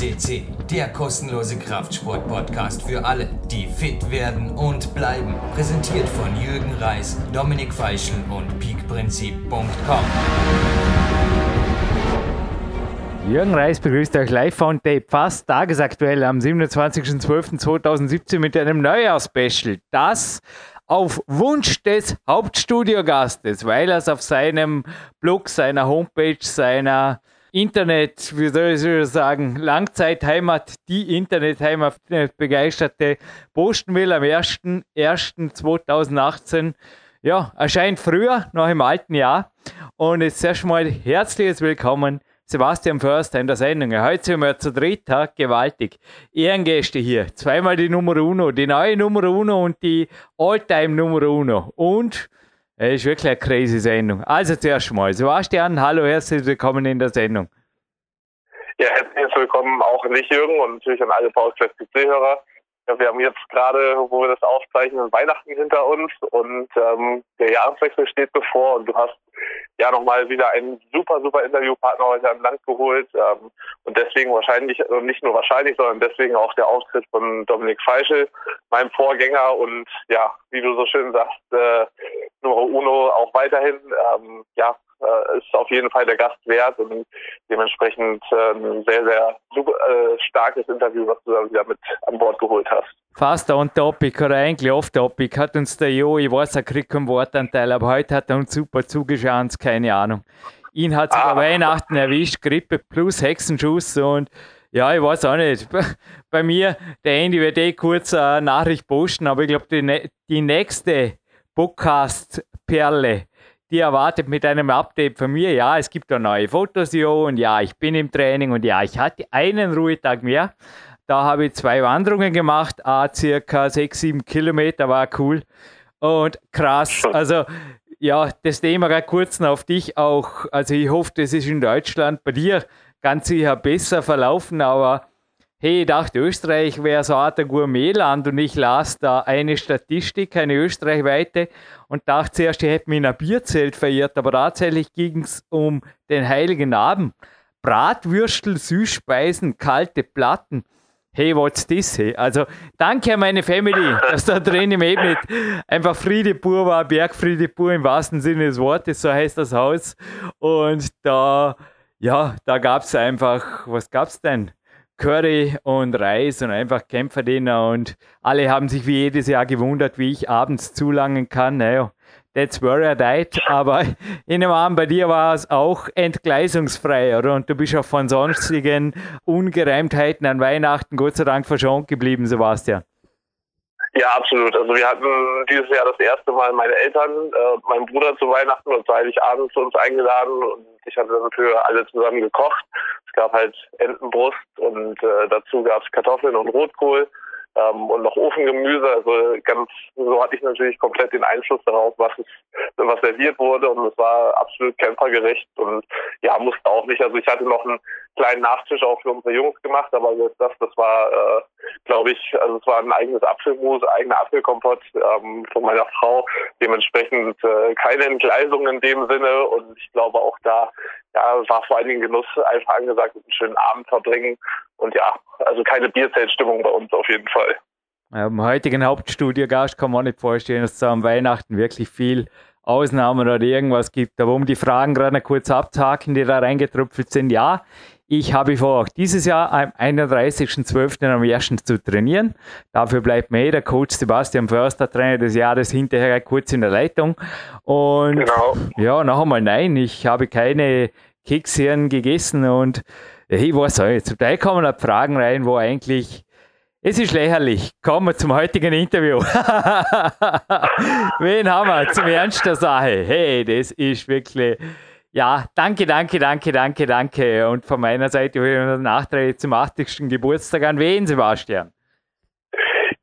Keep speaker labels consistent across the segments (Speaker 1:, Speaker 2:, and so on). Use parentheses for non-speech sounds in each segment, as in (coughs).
Speaker 1: CC, der kostenlose Kraftsport-Podcast für alle, die fit werden und bleiben. Präsentiert von Jürgen Reis, Dominik Feischl und peakprinzip.com.
Speaker 2: Jürgen Reis begrüßt euch live on tape, fast tagesaktuell am 27.12.2017 mit einem Neujahrsspecial. Das auf Wunsch des Hauptstudiogastes, weil er es auf seinem Blog, seiner Homepage, seiner Internet, wie soll ich sagen, Langzeitheimat, die Internetheimat begeisterte posten will am 1.1.2018. Ja, erscheint früher, noch im alten Jahr. Und jetzt erstmal herzliches Willkommen Sebastian Förster in der Sendung. Heute sind wir zu dritt, ha? gewaltig. Ehrengäste hier. Zweimal die Nummer Uno, die neue Nummer Uno und die Alltime Nummer Uno. Und es ist wirklich eine crazy Sendung. Also zuerst mal, Sebastian, hallo, herzlich willkommen in der Sendung.
Speaker 3: Ja, herzlich willkommen auch an dich, Jürgen, und natürlich an alle Powerquest PC-Hörer. Ja, wir haben jetzt gerade, wo wir das aufzeichnen, Weihnachten hinter uns und ähm, der Jahreswechsel steht bevor und du hast ja nochmal wieder einen super, super Interviewpartner heute an Land geholt ähm, und deswegen wahrscheinlich, also nicht nur wahrscheinlich, sondern deswegen auch der Auftritt von Dominik Feischl, meinem Vorgänger und ja, wie du so schön sagst, äh, Numero Uno auch weiterhin, ähm, ja, äh, ist auf jeden Fall der Gast wert und dementsprechend äh, ein sehr, sehr super, äh, starkes Interview, was du da wieder mit an Bord geholt hast.
Speaker 2: Fast on topic oder eigentlich off topic hat uns der Jo, ich weiß, er kriegt keinen Wortanteil, aber heute hat er uns super zugeschaut, keine Ahnung. Ihn hat sogar ah. Weihnachten erwischt, Grippe plus Hexenschuss und ja, ich weiß auch nicht. (laughs) Bei mir, der Andy wird eh kurz eine Nachricht posten, aber ich glaube, die, die nächste Podcast-Perle, die erwartet mit einem Update von mir, ja, es gibt da neue Fotos, jo, und ja, ich bin im Training und ja, ich hatte einen Ruhetag mehr. Da habe ich zwei Wanderungen gemacht, a circa sechs, sieben Kilometer, war cool und krass. Also, ja, das Thema gerade kurz auf dich auch. Also, ich hoffe, das ist in Deutschland bei dir ganz sicher besser verlaufen, aber hey, ich dachte, Österreich wäre so eine Art Gourmetland und ich las da eine Statistik, eine österreichweite und dachte zuerst, ich hätte mich in ein Bierzelt verirrt, aber tatsächlich ging es um den Heiligen Abend. Bratwürstel, Süßspeisen, kalte Platten. Hey, what's this? Hey? Also, danke an meine Family, dass da drin im Ebnet einfach Friede pur war, Bergfriede pur im wahrsten Sinne des Wortes, so heißt das Haus. Und da, ja, da gab es einfach, was gab es denn? Curry und Reis und einfach Kämpferdiener und alle haben sich wie jedes Jahr gewundert, wie ich abends zulangen kann. Naja, that's where I died. Aber (laughs) in dem Abend bei dir war es auch entgleisungsfrei, oder? Und du bist auch von sonstigen Ungereimtheiten an Weihnachten Gott sei Dank verschont geblieben, Sebastian.
Speaker 3: Ja, absolut. Also wir hatten dieses Jahr das erste Mal meine Eltern, äh, meinen Bruder zu Weihnachten und Heiligabend zu uns eingeladen und ich hatte dann für alle zusammen gekocht. Es gab halt Entenbrust und äh, dazu gab es Kartoffeln und Rotkohl ähm, und noch Ofengemüse. Also ganz so hatte ich natürlich komplett den Einfluss darauf, was was serviert wurde und es war absolut campergerecht und ja musste auch nicht. Also ich hatte noch einen kleinen Nachtisch auch für unsere Jungs gemacht, aber das das war äh, glaube ich, also es war ein eigenes Apfelmus, eigener Apfelkompott ähm, von meiner Frau. Dementsprechend äh, keine Entgleisung in dem Sinne und ich glaube auch da ja, war vor allen Dingen Genuss einfach angesagt einen schönen Abend verbringen. Und ja, also keine Bierzeltstimmung bei uns auf jeden Fall.
Speaker 2: Am heutigen Hauptstudiogast kann man nicht vorstellen, dass es am Weihnachten wirklich viel Ausnahmen oder irgendwas gibt. Aber um die Fragen gerade kurz abzuhaken, die da reingetröpfelt sind, ja, ich habe vor, dieses Jahr am 31.12. am 1. zu trainieren. Dafür bleibt mir der Coach Sebastian Förster, Trainer des Jahres, hinterher kurz in der Leitung. Und genau. ja, noch einmal nein, ich habe keine Kekshirn gegessen und ich weiß nicht, zum Teil kommen da Fragen rein, wo eigentlich es ist lächerlich. Kommen wir zum heutigen Interview. (laughs) Wen haben wir zum Ernst der Sache? Hey, das ist wirklich ja, danke, danke, danke, danke, danke. Und von meiner Seite ich nachträglich zum 80. Geburtstag an wen, Sebastian?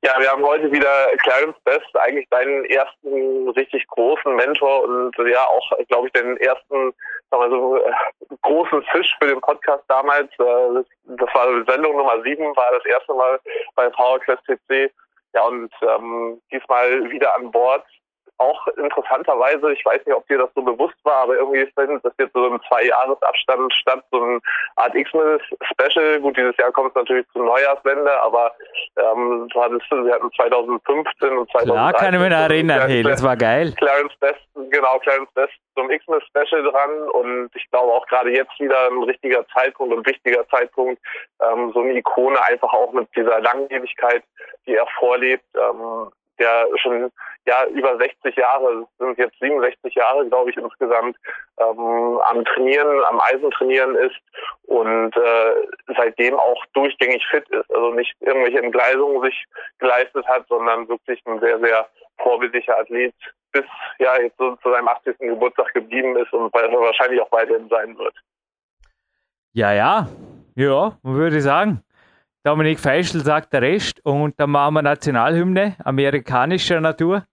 Speaker 3: Ja, wir haben heute wieder Clarence Best, eigentlich deinen ersten richtig großen Mentor und ja auch, glaube ich, den ersten sagen wir so, äh, großen Fisch für den Podcast damals. Äh, das war Sendung Nummer sieben, war das erste Mal bei PowerQuest CC. Ja, und ähm, diesmal wieder an Bord auch interessanterweise, ich weiß nicht, ob dir das so bewusst war, aber irgendwie findet das jetzt so im Zwei-Jahres-Abstand statt, so eine Art X-Men-Special. Gut, dieses Jahr kommt es natürlich zur Neujahrswende, aber ähm, du hattest, wir hatten 2015 und 2013.
Speaker 2: Klar, kann ich mich erinnern, hey, das war geil.
Speaker 3: Clarence Best, genau, Clarence Best zum X-Men-Special dran und ich glaube auch gerade jetzt wieder ein richtiger Zeitpunkt und wichtiger Zeitpunkt, ähm, so eine Ikone einfach auch mit dieser Langlebigkeit, die er vorlebt, ähm, der schon ja über 60 Jahre, sind jetzt 67 Jahre, glaube ich, insgesamt ähm, am Trainieren, am Eisentrainieren ist und äh, seitdem auch durchgängig fit ist. Also nicht irgendwelche Entgleisungen sich geleistet hat, sondern wirklich ein sehr, sehr vorbildlicher Athlet bis ja jetzt so zu seinem 80. Geburtstag geblieben ist und wahrscheinlich auch weiterhin sein wird.
Speaker 2: Ja, ja, ja, würde ich sagen. Dominik Feischl sagt der Rest und dann machen wir Nationalhymne amerikanischer Natur.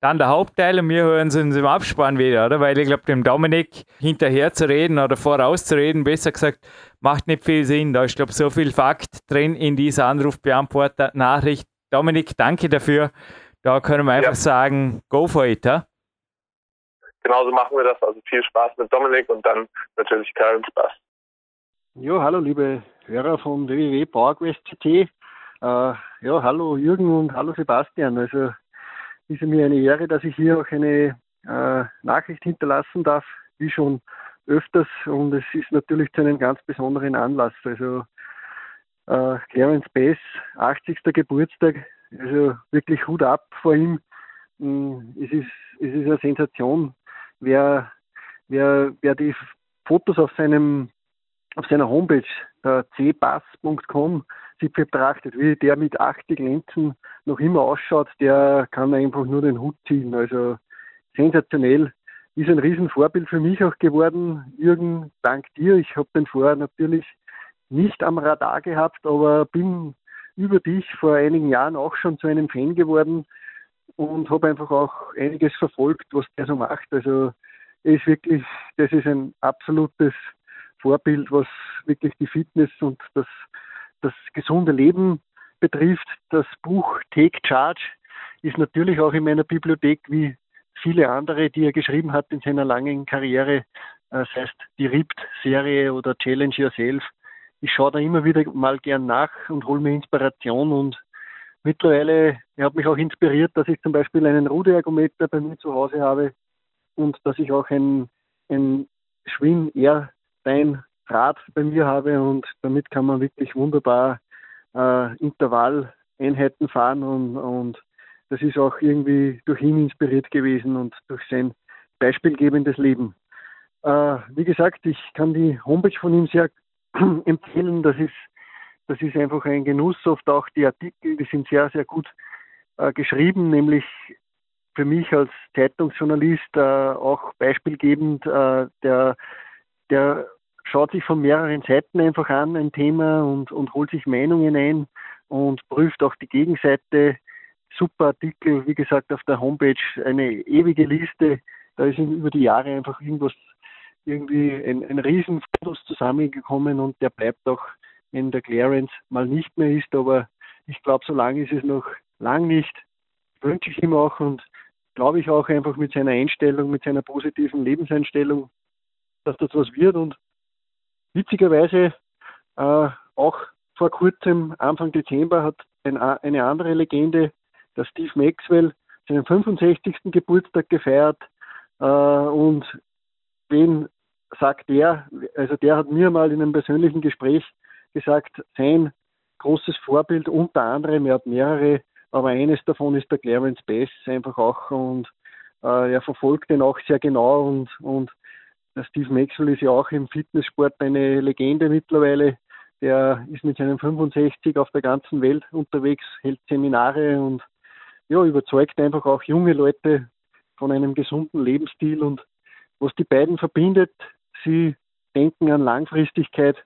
Speaker 2: Dann der Hauptteil und wir hören uns im Abspann wieder, oder? Weil ich glaube, dem Dominik hinterher zu reden oder vorauszureden, besser gesagt, macht nicht viel Sinn. Da ist, glaube ich, so viel Fakt drin in dieser Anrufbeantworter-Nachricht. Dominik, danke dafür. Da können wir einfach ja. sagen, go for it, ja?
Speaker 3: Genauso machen wir das. Also viel Spaß mit Dominik und dann natürlich keinen Spaß.
Speaker 4: Ja, hallo liebe Hörer von www.PowerQuest.ct. Äh, ja, hallo Jürgen und hallo Sebastian. Also ist mir eine Ehre, dass ich hier auch eine äh, Nachricht hinterlassen darf, wie schon öfters. Und es ist natürlich zu einem ganz besonderen Anlass. Also äh, Clarence Bass, 80. Geburtstag. Also wirklich Hut ab vor ihm. Mm, es ist, es ist eine Sensation. Wer, wer, wer die Fotos auf seinem auf seiner Homepage äh, cbass.com sich betrachtet, wie der mit 80 Lenzen noch immer ausschaut, der kann einfach nur den Hut ziehen. Also sensationell. Ist ein Riesenvorbild für mich auch geworden. Jürgen, dank dir. Ich habe den vorher natürlich nicht am Radar gehabt, aber bin über dich vor einigen Jahren auch schon zu einem Fan geworden und habe einfach auch einiges verfolgt, was der so macht. Also er ist wirklich, das ist ein absolutes Vorbild, was wirklich die Fitness und das, das gesunde Leben betrifft. Das Buch Take Charge ist natürlich auch in meiner Bibliothek wie viele andere, die er geschrieben hat in seiner langen Karriere. Das heißt, die RIPT-Serie oder Challenge Yourself. Ich schaue da immer wieder mal gern nach und hole mir Inspiration und mittlerweile, er hat mich auch inspiriert, dass ich zum Beispiel einen Ruderergometer bei mir zu Hause habe und dass ich auch ein, ein Schwinn Air dein Rad bei mir habe und damit kann man wirklich wunderbar äh, Intervalleinheiten fahren und, und das ist auch irgendwie durch ihn inspiriert gewesen und durch sein beispielgebendes Leben. Äh, wie gesagt, ich kann die Homepage von ihm sehr (clears throat) empfehlen. Das ist, das ist einfach ein Genuss. Oft auch die Artikel, die sind sehr, sehr gut äh, geschrieben, nämlich für mich als Zeitungsjournalist äh, auch beispielgebend äh, der der schaut sich von mehreren Seiten einfach an ein Thema und, und holt sich Meinungen ein und prüft auch die Gegenseite. Super Artikel, wie gesagt, auf der Homepage eine ewige Liste. Da ist über die Jahre einfach irgendwas, irgendwie ein, ein Riesenfotos zusammengekommen und der bleibt auch, wenn der Clarence mal nicht mehr ist. Aber ich glaube, so lange ist es noch lang nicht. Wünsche ich ihm auch und glaube ich auch einfach mit seiner Einstellung, mit seiner positiven Lebenseinstellung, dass das was wird. Und witzigerweise äh, auch vor kurzem, Anfang Dezember, hat ein, eine andere Legende, der Steve Maxwell, seinen 65. Geburtstag gefeiert. Äh, und wen sagt der? Also der hat mir mal in einem persönlichen Gespräch gesagt, sein großes Vorbild unter anderem, er hat mehrere, aber eines davon ist der Clarence Bass einfach auch und äh, er verfolgt den auch sehr genau und, und Steve Maxwell ist ja auch im Fitnesssport eine Legende mittlerweile. Der ist mit seinen 65 auf der ganzen Welt unterwegs, hält Seminare und ja, überzeugt einfach auch junge Leute von einem gesunden Lebensstil. Und was die beiden verbindet, sie denken an Langfristigkeit,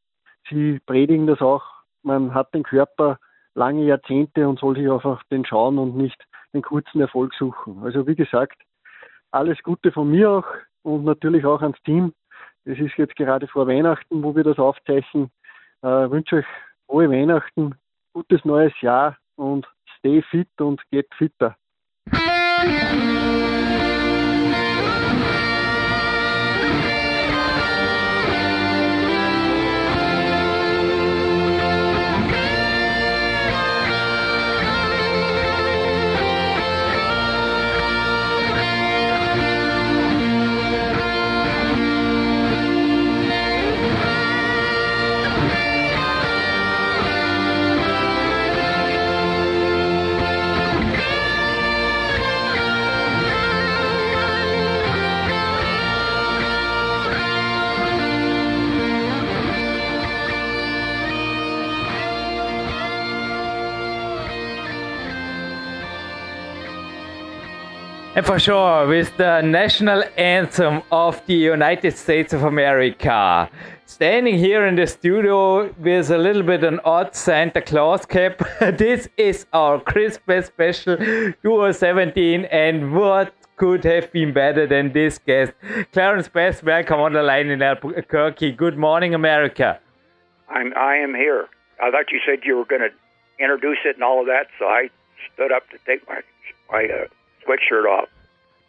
Speaker 4: sie predigen das auch. Man hat den Körper lange Jahrzehnte und soll sich einfach den schauen und nicht den kurzen Erfolg suchen. Also wie gesagt, alles Gute von mir auch und natürlich auch ans Team. Es ist jetzt gerade vor Weihnachten, wo wir das aufzeichnen. Äh, wünsche euch frohe Weihnachten, gutes neues Jahr und stay fit und get fitter.
Speaker 2: And for sure, with the national anthem of the United States of America. Standing here in the studio with a little bit of an odd Santa Claus cap. (laughs) this is our Christmas special 2017, and what could have been better than this guest? Clarence Bass, welcome on the line in Albuquerque. Good morning, America.
Speaker 5: I'm I am here. I thought you said you were going to introduce it and all of that, so I stood up to take my my uh, sweatshirt off.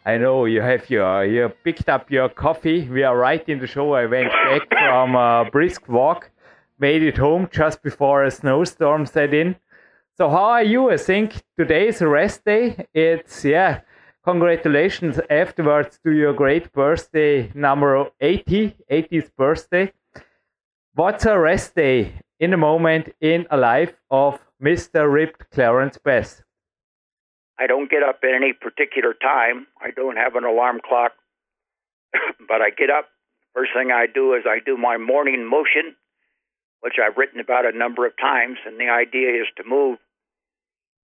Speaker 2: I know you have your you picked up your coffee. We are right in the show. I went back (coughs) from a brisk walk, made it home just before a snowstorm set in. So how are you? I think today is a rest day. It's yeah. Congratulations afterwards to your great birthday number 80, 80th birthday. What's a rest day in a moment in a life of Mr. Ripped Clarence Bass?
Speaker 5: I don't get up at any particular time. I don't have an alarm clock, (coughs) but I get up. First thing I do is I do my morning motion, which I've written about a number of times, and the idea is to move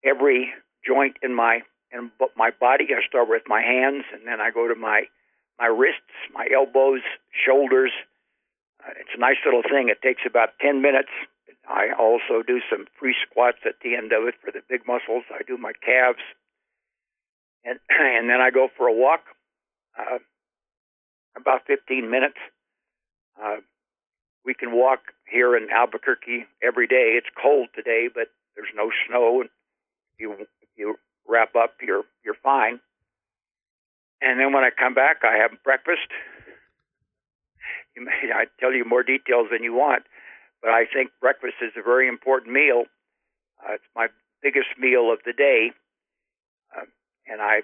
Speaker 5: every joint in my in my body. I start with my hands, and then I go to my my wrists, my elbows, shoulders. Uh, it's a nice little thing. It takes about ten minutes. I also do some free squats at the end of it for the big muscles. I do my calves, and (clears throat) and then I go for a walk, uh, about 15 minutes. Uh, we can walk here in Albuquerque every day. It's cold today, but there's no snow. And you you wrap up, you're you're fine. And then when I come back, I have breakfast. (laughs) I tell you more details than you want, but I think breakfast is a very important meal. Uh, it's my biggest meal of the day and I,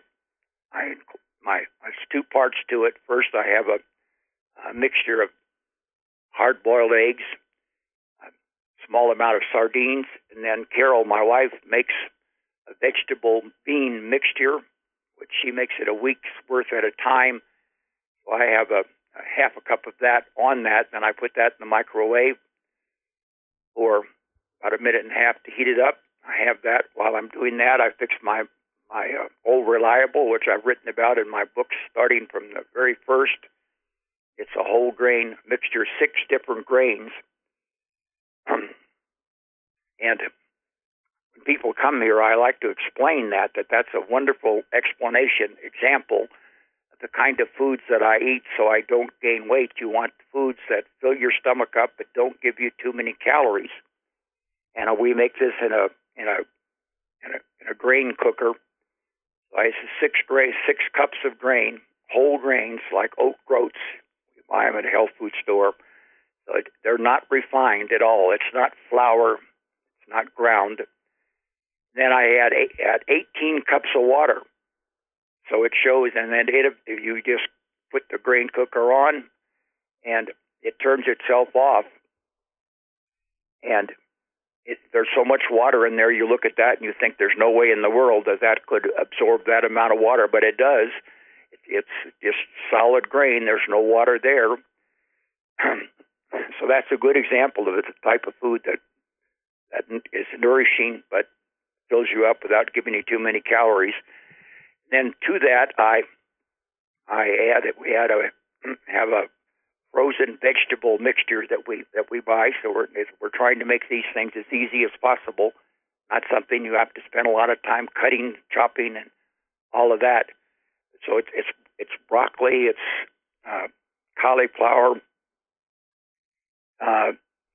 Speaker 5: I, my, there's two parts to it. First, I have a, a mixture of hard-boiled eggs, a small amount of sardines, and then Carol, my wife, makes a vegetable bean mixture, which she makes it a week's worth at a time. So I have a, a half a cup of that on that, and I put that in the microwave for about a minute and a half to heat it up. I have that while I'm doing that. I fix my my uh, old reliable, which I've written about in my books, starting from the very first. It's a whole grain mixture, six different grains. (clears throat) and when people come here, I like to explain that that that's a wonderful explanation, example the kind of foods that I eat, so I don't gain weight. You want foods that fill your stomach up, but don't give you too many calories. And uh, we make this in a in a in a, in a grain cooker buys six grain, six cups of grain, whole grains like oat groats. You buy them at a health food store. So it, they're not refined at all. It's not flour. It's not ground. Then I add eight, add 18 cups of water. So it shows, and then it, if you just put the grain cooker on, and it turns itself off, and it, there's so much water in there. You look at that and you think there's no way in the world that that could absorb that amount of water, but it does. It, it's just solid grain. There's no water there. (clears throat) so that's a good example of the type of food that that is nourishing but fills you up without giving you too many calories. Then to that, I I add that we had a have a frozen vegetable mixture that we that we buy. So we're we're trying to make these things as easy as possible. Not something you have to spend a lot of time cutting, chopping, and all of that. So it's it's it's broccoli, it's uh, cauliflower, uh,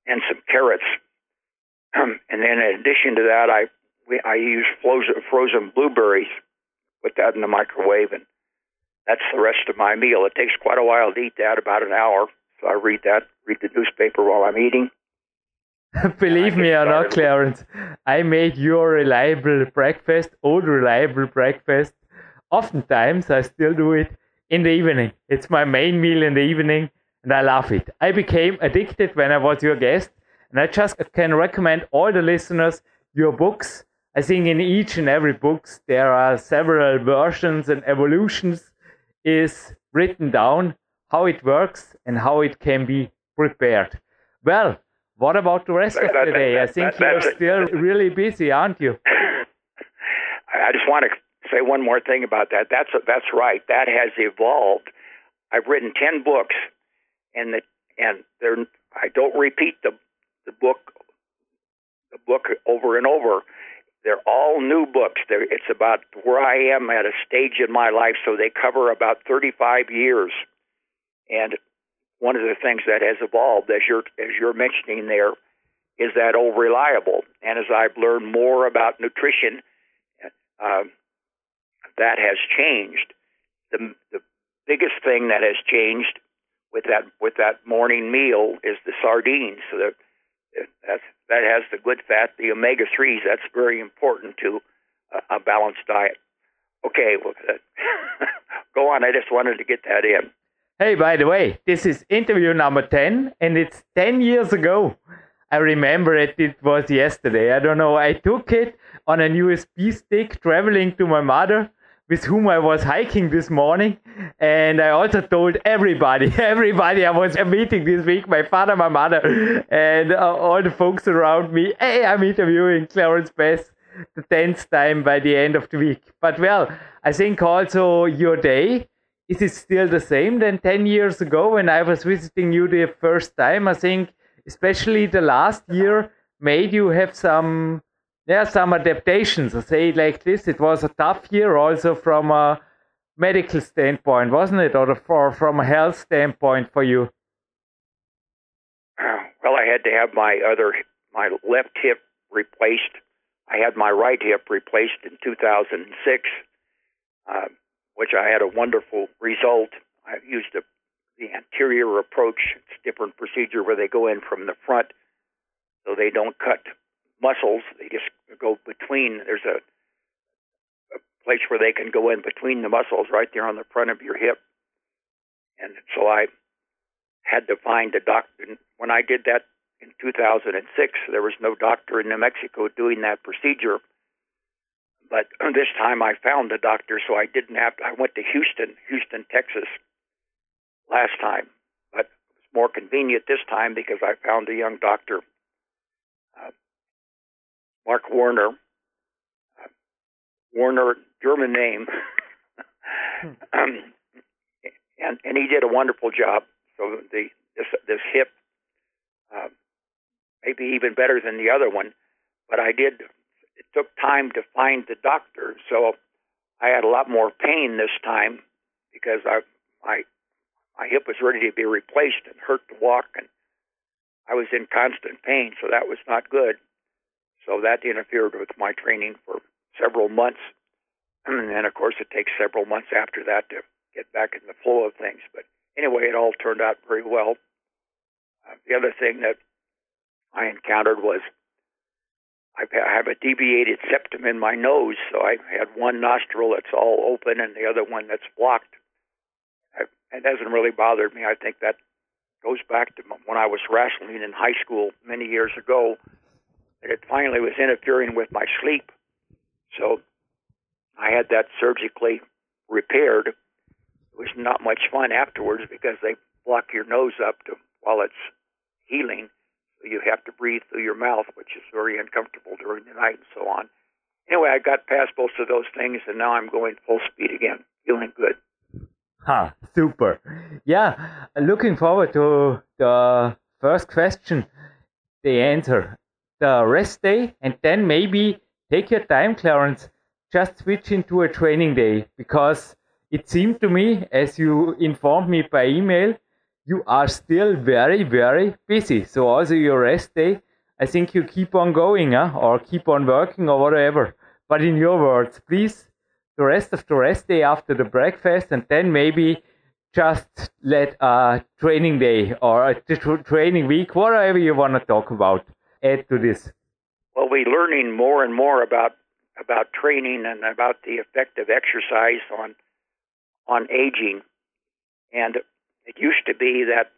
Speaker 5: and some carrots. (clears throat) and then in addition to that, I we, I use frozen, frozen blueberries. Put that in the microwave and that's the rest of my meal. It takes quite a while to eat that, about an hour. So I read that, read the newspaper while I'm eating. (laughs)
Speaker 2: Believe me or not, Clarence, I made your reliable breakfast, old reliable breakfast. Oftentimes, I still do it in the evening. It's my main meal in the evening, and I love it. I became addicted when I was your guest, and I just can recommend all the listeners your books. I think in each and every books there are several versions and evolutions is written down how it works and how it can be prepared. Well, what about the rest that, of the day? I think you're still really busy, aren't you? (laughs)
Speaker 5: I just want to say one more thing about that. That's that's right. That has evolved. I've written ten books, and the and they're I don't repeat the the book the book over and over. They're all new books. They're, it's about where I am at a stage in my life, so they cover about 35 years. And one of the things that has evolved, as you're as you're mentioning there, is that old reliable. And as I've learned more about nutrition, uh, that has changed. The, the biggest thing that has changed with that with that morning meal is the sardines. So that that's, that has the good fat, the omega threes. That's very important to a, a balanced diet. Okay, well, uh, (laughs) go on. I just wanted to get that in.
Speaker 2: Hey, by the way, this is interview number 10, and it's 10 years ago. I remember it, it was yesterday. I don't know. I took it on an USB stick traveling to my mother with whom I was hiking this morning. And I also told everybody, (laughs) everybody I was meeting this week, my father, my mother, and uh, all the folks around me, hey, I'm interviewing Clarence Bass the 10th time by the end of the week. But well, I think also your day, is it still the same than 10 years ago when I was visiting you the first time? I think especially the last year made you have some there are some adaptations. I say it like this: it was a tough year, also from a medical standpoint, wasn't it, or for, from a health standpoint for you?
Speaker 5: Well, I had to have my other my left hip replaced. I had my right hip replaced in 2006, uh, which I had a wonderful result. I used a, the anterior approach. It's a different procedure where they go in from the front, so they don't cut muscles. They just go between. There's a, a place where they can go in between the muscles right there on the front of your hip. And so I had to find a doctor. When I did that in 2006, there was no doctor in New Mexico doing that procedure. But (clears throat) this time I found a doctor, so I didn't have to. I went to Houston, Houston, Texas, last time. But it was more convenient this time because I found a young doctor uh, Mark Warner. Uh, Warner, German name. Hmm. (laughs) um, and and he did a wonderful job. So the this this hip, uh, maybe even better than the other one, but I did. It took time to find the doctor, so I had a lot more pain this time because I my my hip was ready to be replaced and hurt to walk, and I was in constant pain, so that was not good. So that interfered with my training for several months. (clears throat) And then, of course, it takes several months after that to get back in the flow of things. But anyway, it all turned out very well. Uh, the other thing that I encountered was I have a deviated septum in my nose, so I had one nostril that's all open and the other one that's blocked. It hasn't really bothered me. I think that goes back to when I was wrestling in high school many years ago and it finally was interfering with my sleep. So I had that surgically repaired. It was not much fun afterwards because they block your nose up to, while it's healing. So you have to breathe through your mouth, which is very uncomfortable during the night and so on. Anyway, I got past both of those things, and now I'm going full speed again, feeling good.
Speaker 2: Ha, super. Yeah, looking forward to the first question, the answer the rest day and then maybe take your time, Clarence, just switch into a training day because it seemed to me, as you informed me by email, you are still very, very busy. So also your rest day, I think you keep on going huh? or keep on working or whatever. But in your words, please, the rest of the rest day after the breakfast and then maybe just let a training day or a training week, whatever you want to talk about add to this?
Speaker 5: Well, we're learning more and more about about training and about the effect of exercise on on aging. And it used to be that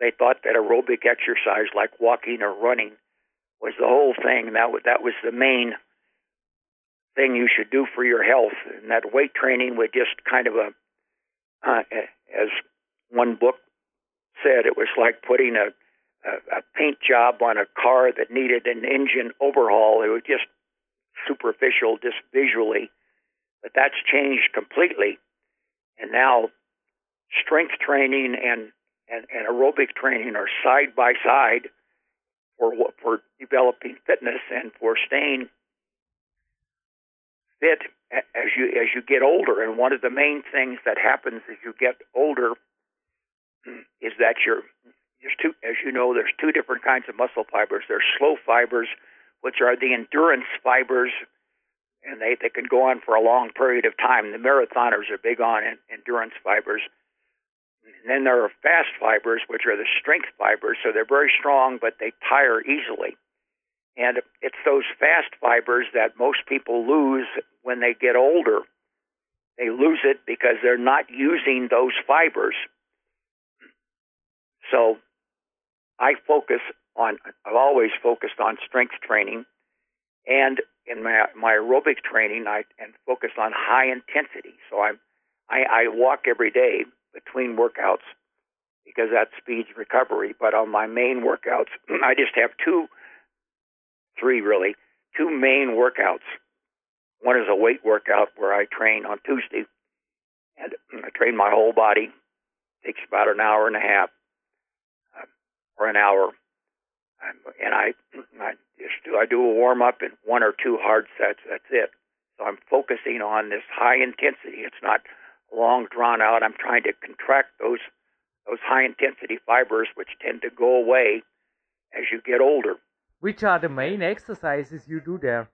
Speaker 5: they thought that aerobic exercise, like walking or running, was the whole thing. That that was the main thing you should do for your health. And that weight training was just kind of a, uh, as one book said, it was like putting a a, paint job on a car that needed an engine overhaul. It was just superficial, just visually. But that's changed completely. And now strength training and, and, and aerobic training are side by side for for developing fitness and for staying fit as you as you get older. And one of the main things that happens as you get older is that you're there's two as you know there's two different kinds of muscle fibers. There's slow fibers, which are the endurance fibers, and they they can go on for a long period of time. The marathoners are big on endurance fibers. And then there are fast fibers, which are the strength fibers. So they're very strong, but they tire easily. And it's those fast fibers that most people lose when they get older. They lose it because they're not using those fibers. So I focus on, I've always focused on strength training. And in my, my aerobic training, I and focus on high intensity. So I'm, I, I walk every day between workouts because that speeds recovery. But on my main workouts, (clears throat) I just have two three really, two main workouts. One is a weight workout where I train on Tuesday, and (clears throat) I train my whole body. It takes about an hour and a half or an hour, and I I just do I do a warm up and one or two hard sets. That's it. So I'm focusing on this high intensity. It's not long drawn out. I'm trying to contract those those high intensity fibers, which tend to go away as you get older.
Speaker 2: Which are the main exercises you do there?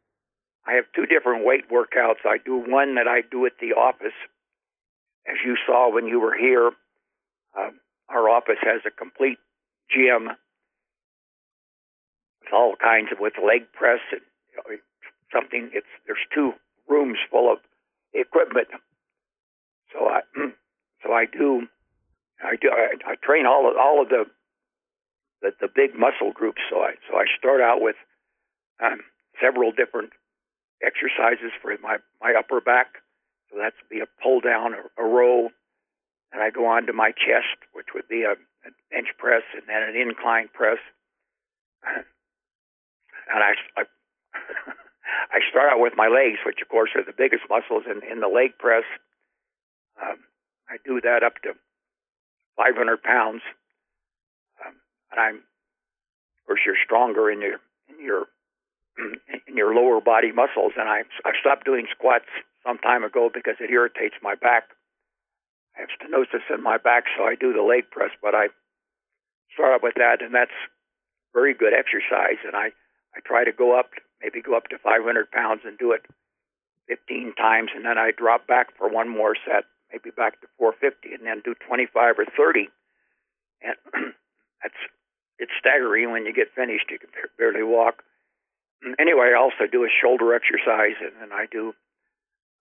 Speaker 5: I have two different weight workouts. I do one that I do at the office. As you saw when you were here, uh, our office has a complete gym with all kinds of with leg press and you know, something. It's there's two rooms full of equipment. So I (clears throat) so I do I do I, I train all of all of the the, the big muscle groups. So I so I start out with um, several different exercises for my my upper back. So that's be a pull down, a, a row, and I go on to my chest, which would be a, a bench press, and then an incline press. (clears throat) And I, I (laughs) I start out with my legs, which of course are the biggest muscles in, in the leg press. Um, I do that up to 500 pounds and I'm, of course, you're stronger in your in your (clears throat) in your lower body muscles. And I I stopped doing squats some time ago because it irritates my back. I have stenosis in my back, so I do the leg press. But I start up with that, and that's very good exercise. And I I try to go up, maybe go up to 500 pounds and do it 15 times, and then I drop back for one more set, maybe back to 450, and then do 25 or 30. And (clears throat) that's it's staggering when you get finished. You can barely walk. Anyway, I also do a shoulder exercise, and, and I do.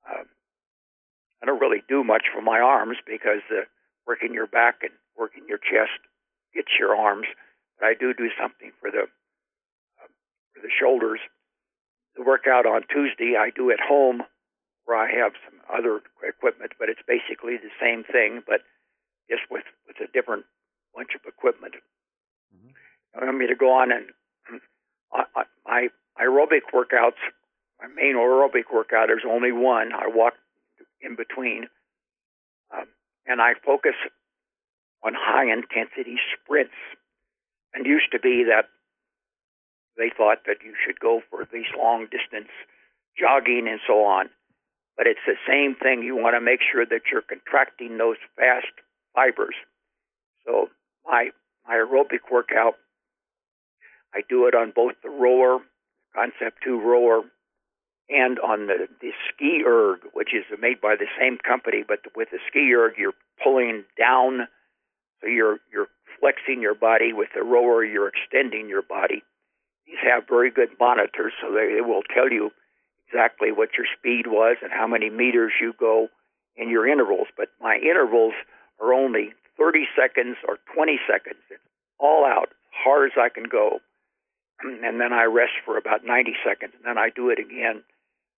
Speaker 5: Uh, I don't really do much for my arms because uh, working your back and working your chest gets your arms. But I do do something for the uh, for the shoulders. The workout on Tuesday I do at home, where I have some other equipment, but it's basically the same thing, but just with with a different bunch of equipment. Mm-hmm. want me to go on and I, my aerobic workouts, my main aerobic workout is only one. I walk in between, um, and I focus on high intensity sprints. And used to be that they thought that you should go for these long distance jogging and so on. But it's the same thing. You want to make sure that you're contracting those fast fibers. So my my aerobic workout. I do it on both the rower, Concept 2 rower, and on the, the ski erg, which is made by the same company, but with the ski erg, you're pulling down, so you're you're flexing your body. With the rower, you're extending your body. These have very good monitors, so they, they will tell you exactly what your speed was and how many meters you go in your intervals. But my intervals are only 30 seconds or 20 seconds. It's all out, hard as I can go. And then I rest for about 90 seconds. And then I do it again.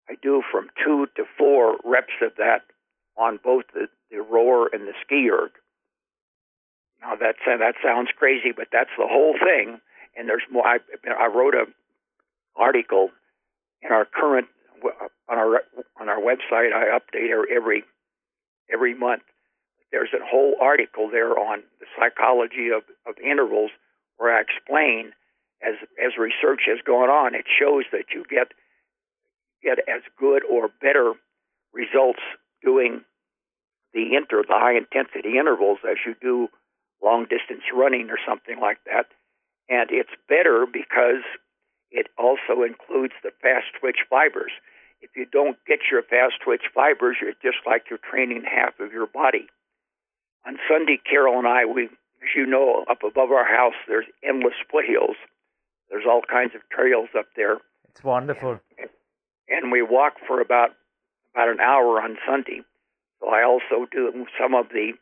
Speaker 5: I do from two to four reps of that on both the, the rower and the ski erg. Now that that sounds crazy, but that's the whole thing. And there's more. I, I wrote a article in our current on our on our website. I update every every month. There's a whole article there on the psychology of, of intervals where I explain as as research has gone on, it shows that you get get as good or better results doing the inter the high intensity intervals as you do long distance running or something like that. And it's better because it also includes the fast twitch fibers. If you don't get your fast twitch fibers, you're just like you're training half of your body. On Sunday, Carol and I, we, as you know, up above our house, there's endless foothills. There's all kinds of trails up there.
Speaker 2: It's wonderful.
Speaker 5: And, and we walk for about about an hour on Sunday. So I also do some of the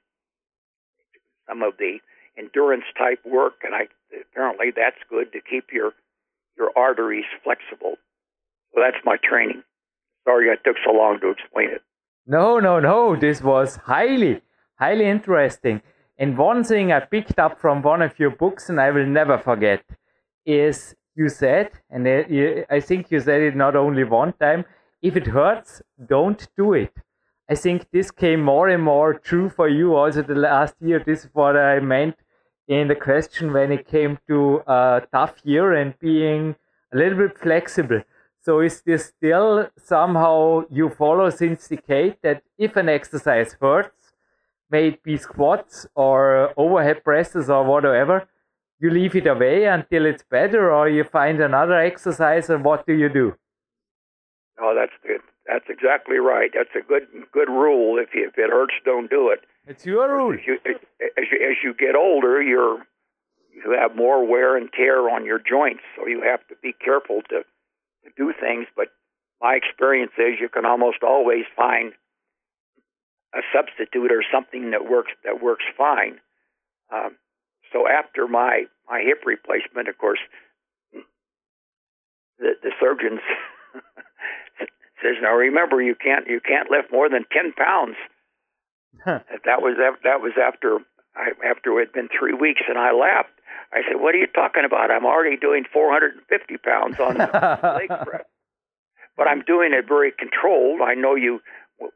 Speaker 5: some of the endurance type work, and I apparently that's good to keep your your arteries flexible. So that's my training. Sorry I took so long to explain it.
Speaker 2: No, no, no. This was highly, highly interesting. And one thing I picked up from one of your books, and I will never forget, is you said, and I think you said it not only one time, if it hurts, don't do it. I think this came more and more true for you also the last year. This is what I meant in the question when it came to a tough year and being a little bit flexible. So is this still somehow you follow since decade that if an exercise hurts, may it be squats or overhead presses or whatever, you leave it away until it's better or you find another exercise or what do you do?
Speaker 5: Oh, that's good. That's exactly right. That's a good good rule. If you, if it hurts, don't do it.
Speaker 2: It's your rule.
Speaker 5: As you, as you, as you get older, you're you have more wear and tear on your joints, so you have to be careful to to do things. But my experience is you can almost always find a substitute or something that works that works fine. Um, so after my my hip replacement, of course, the the surgeons (laughs) says, "Now remember, you can't you can't lift more than ten pounds." that was that was after I, after it had been three weeks, and I laughed. I said, "What are you talking about? I'm already doing 450 pounds on the (laughs) leg press, but I'm doing it very controlled. I know you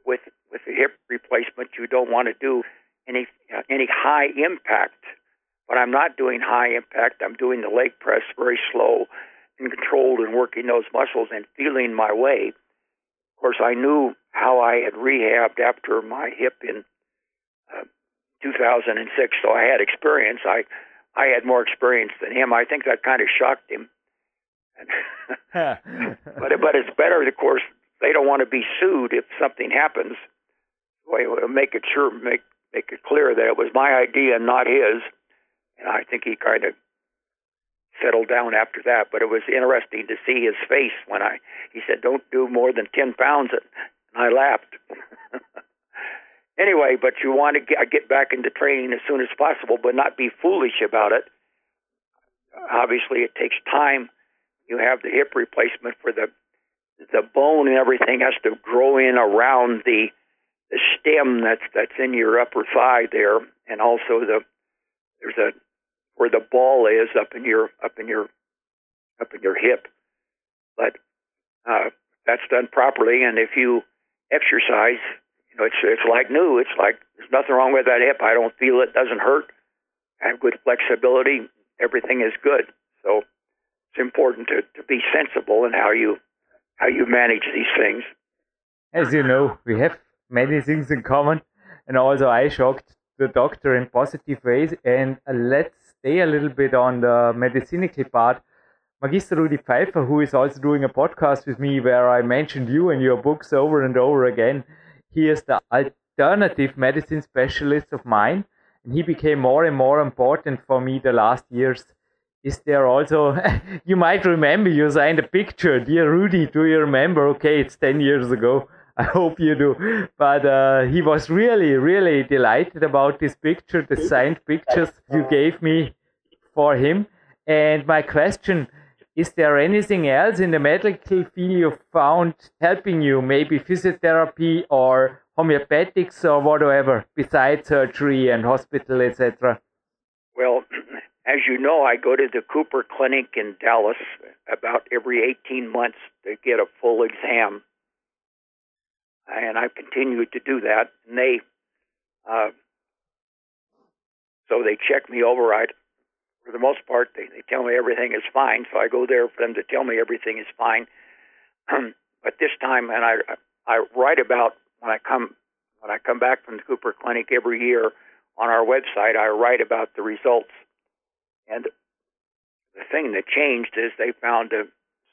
Speaker 5: with with the hip replacement, you don't want to do any uh, any high impact, but I'm not doing high impact. I'm doing the leg press very slow and controlled and working those muscles and feeling my way." Of course, I knew how I had rehabbed after my hip in uh, 2006, so I had experience. I I had more experience than him. I think that kind of shocked him. (laughs) but but it's better, of course. They don't want to be sued if something happens. So make it sure make make it clear that it was my idea and not his. And I think he kind of settled down after that. But it was interesting to see his face when I he said, "Don't do more than ten pounds," and I laughed. (laughs) anyway, but you want to get, get back into training as soon as possible, but not be foolish about it. Obviously, it takes time. You have the hip replacement for the the bone and everything has to grow in around the the stem that's that's in your upper thigh there, and also the there's a where the ball is up in your up in your up in your hip. But uh, that's done properly, and if you exercise, you know it's it's like new. It's like there's nothing wrong with that hip. I don't feel it. Doesn't hurt. I have good flexibility. Everything is good. So it's important to, to be sensible in how you how you manage these things.
Speaker 2: As you know, we have many things in common, and also I shocked the doctor in positive ways. And let's stay a little bit on the medicinal part, Magister Rudi Pfeiffer, who is also doing a podcast with me where I mentioned you and your books over and over again, he is the alternative medicine specialist of mine, and he became more and more important for me the last years. Is there also, (laughs) you might remember you signed a picture, dear Rudy, do you remember? Okay, it's 10 years ago. (laughs) I hope you do. But uh, he was really, really delighted about this picture, the signed pictures you gave me for him. And my question is there anything else in the medical field you found helping you, maybe physiotherapy or homeopathics or whatever, besides surgery and hospital, etc.?
Speaker 5: Well, (clears throat) as you know, I go to the Cooper Clinic in Dallas about every 18 months to get a full exam and I continued to do that. And they, uh, so they check me over. I, for the most part, they, they tell me everything is fine. So I go there for them to tell me everything is fine. (clears throat) but this time, and I, I write about when I come when I come back from the Cooper Clinic every year on our website. I write about the results, and the thing that changed is they found a,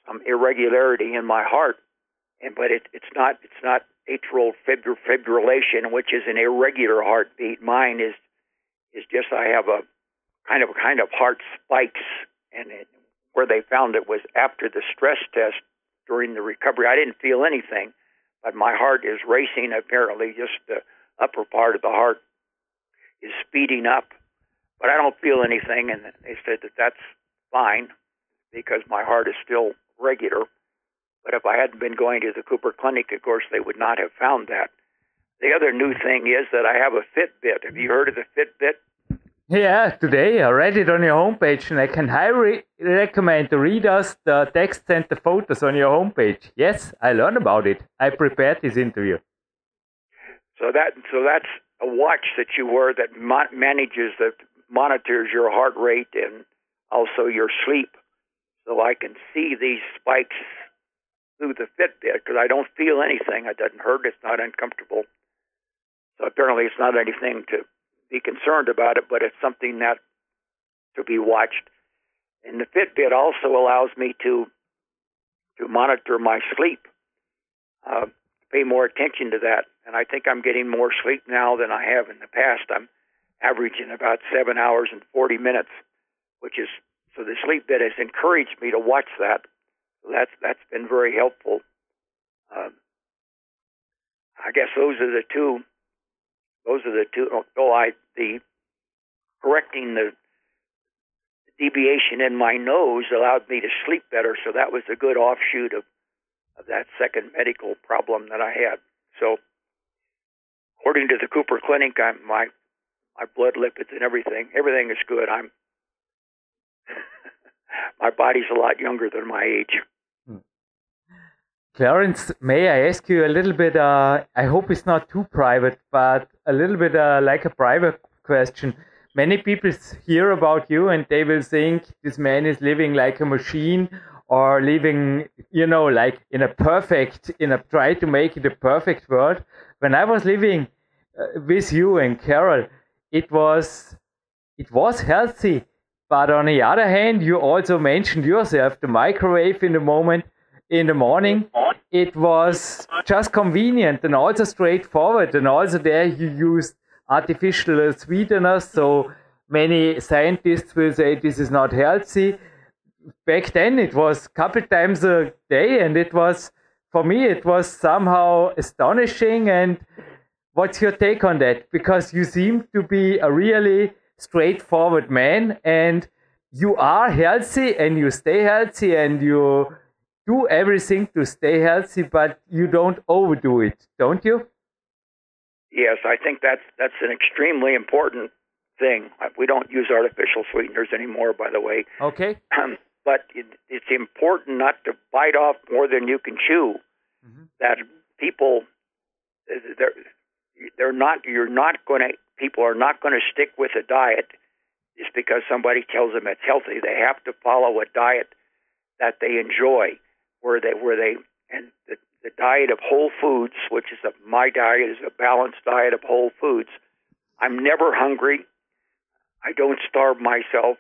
Speaker 5: some irregularity in my heart, and but it, it's not it's not atrial fibrillation, which is an irregular heartbeat. Mine is is just I have a kind of kind of heart spikes, and it, where they found it was after the stress test during the recovery. I didn't feel anything, but my heart is racing. Apparently, just the upper part of the heart is speeding up, but I don't feel anything. And they said that that's fine because my heart is still regular. But if I hadn't been going to the Cooper Clinic, of course, they would not have found that. The other new thing is that I have a Fitbit. Have you heard of the Fitbit?
Speaker 2: Yeah, today I read it on your homepage, and I can highly recommend to read us the text and the photos on your homepage. Yes, I learned about it. I prepared this interview.
Speaker 5: So that so that's a watch that you wear that mo- manages that monitors your heart rate and also your sleep. So I can see these spikes through the Fitbit because I don't feel anything. It doesn't hurt. It's not uncomfortable. So apparently, it's not anything to be concerned about it, but it's something that to be watched. And the Fitbit also allows me to to monitor my sleep, uh, pay more attention to that. And I think I'm getting more sleep now than I have in the past. I'm averaging about seven hours and 40 minutes, which is so the Fitbit has encouraged me to watch that. That's that's been very helpful. Uh, I guess those are the two those are the two. Oh, I the correcting the deviation in my nose allowed me to sleep better. So that was a good offshoot of of that second medical problem that I had. So, according to the Cooper Clinic, I'm my my blood lipids and everything everything is good. I'm (laughs) my body's a lot younger than my age.
Speaker 2: Clarence, may I ask you a little bit? Uh, I hope it's not too private, but a little bit uh, like a private question. Many people hear about you and they will think this man is living like a machine or living, you know, like in a perfect, in a try to make it a perfect world. When I was living uh, with you and Carol, it was, it was healthy. But on the other hand, you also mentioned yourself the microwave in the moment in the morning. It was just convenient and also straightforward. And also there you used artificial sweeteners. So many scientists will say this is not healthy. Back then it was a couple times a day and it was, for me, it was somehow astonishing. And what's your take on that? Because you seem to be a really straightforward man and you are healthy and you stay healthy and you do everything to stay healthy, but you don't overdo it, don't you?
Speaker 5: Yes, I think that's that's an extremely important thing. We don't use artificial sweeteners anymore, by the way.
Speaker 2: Okay.
Speaker 5: Um, but it, it's important not to bite off more than you can chew. Mm-hmm. That people, they're they're not. You're not going to. People are not going to stick with a diet just because somebody tells them it's healthy. They have to follow a diet that they enjoy where they where they and the, the diet of whole foods, which is a, my diet is a balanced diet of whole foods. I'm never hungry. I don't starve myself.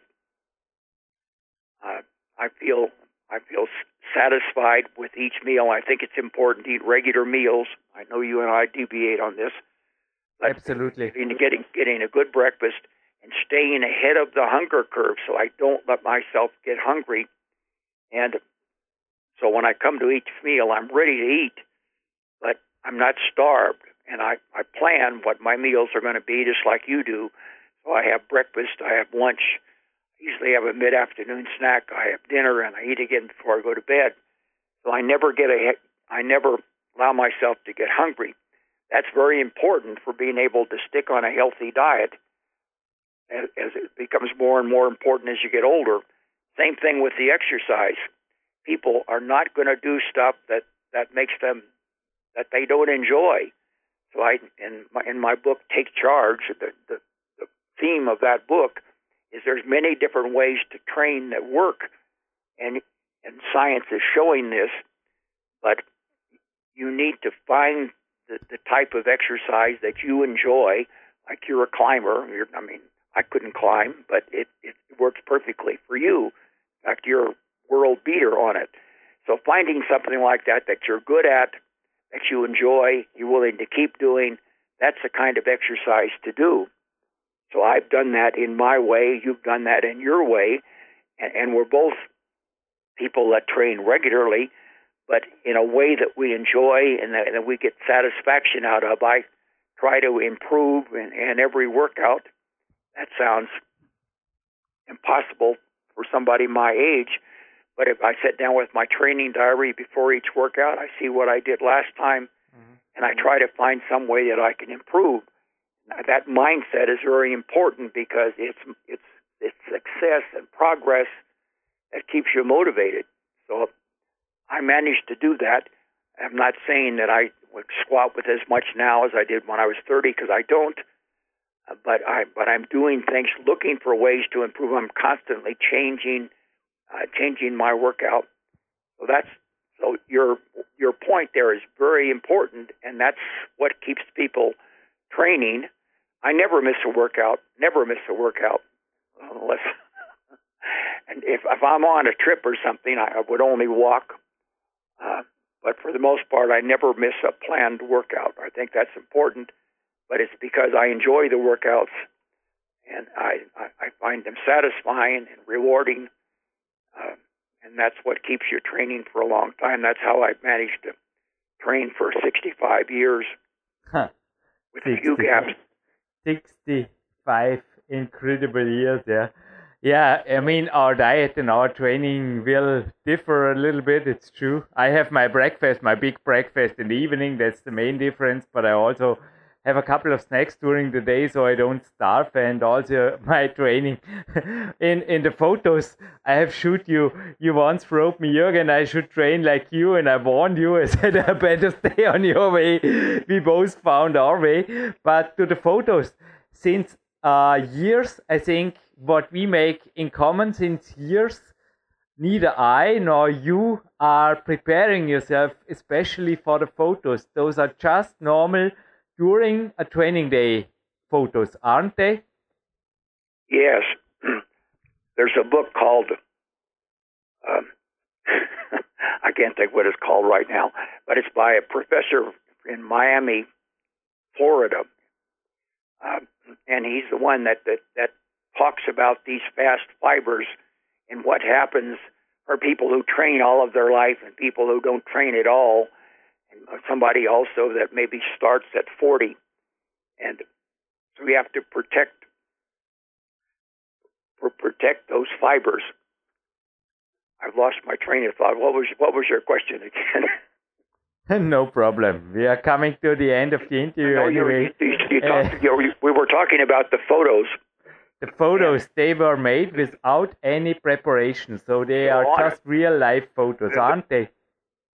Speaker 5: Uh, I feel I feel satisfied with each meal. I think it's important to eat regular meals. I know you and I deviate on this.
Speaker 2: Absolutely.
Speaker 5: Getting getting a good breakfast and staying ahead of the hunger curve, so I don't let myself get hungry. And so when I come to each meal, I'm ready to eat, but I'm not starved. And I, I plan what my meals are going to be just like you do. So I have breakfast, I have lunch, I usually have a mid afternoon snack, I have dinner, and I eat again before I go to bed. So I never get a, I never allow myself to get hungry. That's very important for being able to stick on a healthy diet as, as it becomes more and more important as you get older. Same thing with the exercise people are not going to do stuff that that makes them that they don't enjoy. So I in my in my book Take Charge, the, the, the theme of that book is there's many different ways to train that work, and and science is showing this, but you need to find the, the type of exercise that you enjoy. Like you're a climber. You're, I mean, I couldn't climb, but it, it works perfectly for you. In fact, you're world beater on it. So finding something like that that you're good at, that you enjoy, you're willing to keep doing, that's the kind of exercise to do. So I've done that in my way, you've done that in your way, and, and we're both people that train regularly, but in a way that we enjoy and that, and that we get satisfaction out of. I try to improve in, in every workout. That sounds impossible for somebody my age, but if I sit down with my training diary before each workout, I see what I did last time, mm-hmm. and I try to find some way that I can improve. Now, that mindset is very important because it's it's it's success and progress that keeps you motivated. So I managed to do that. I'm not saying that I would squat with as much now as I did when I was 30 because I don't. But I but I'm doing things, looking for ways to improve. I'm constantly changing uh, changing my workout. So that's so your your point there is very important, and that's what keeps people training. I never miss a workout. Never miss a workout, unless. (laughs) and if if I'm on a trip or something, I would only walk. Uh, but for the most part, I never miss a planned workout. I think that's important, but it's because I enjoy the workouts, and I I, I find them satisfying and rewarding uh, and that's what keeps you training for a long time. That's how I've managed to train for 65 years
Speaker 2: huh.
Speaker 5: with 60, a few gaps.
Speaker 2: 65 incredible years, yeah. Yeah, I mean, our diet and our training will differ a little bit. It's true. I have my breakfast, my big breakfast in the evening. That's the main difference. But I also have a couple of snacks during the day so I don't starve and also (laughs) my training. (laughs) In in the photos I have shoot you you once wrote me Jürgen I should train like you and I warned you (laughs) I said I better stay on your way. We both found our way. But to the photos since uh, years I think what we make in common since years neither I nor you are preparing yourself especially for the photos. Those are just normal during a training day photos, aren't they?
Speaker 5: Yes. (clears throat) There's a book called, um, (laughs) I can't think what it's called right now, but it's by a professor in Miami, Florida. Uh, and he's the one that, that, that talks about these fast fibers and what happens for people who train all of their life and people who don't train at all somebody also that maybe starts at 40. And so we have to protect protect those fibers. I've lost my train of thought. What was what was your question
Speaker 2: again? (laughs) no problem. We are coming to the end of the interview no, anyway.
Speaker 5: You, you, you talked, uh, we were talking about the photos.
Speaker 2: The photos they were made without any preparation, so they are just real life photos, aren't they?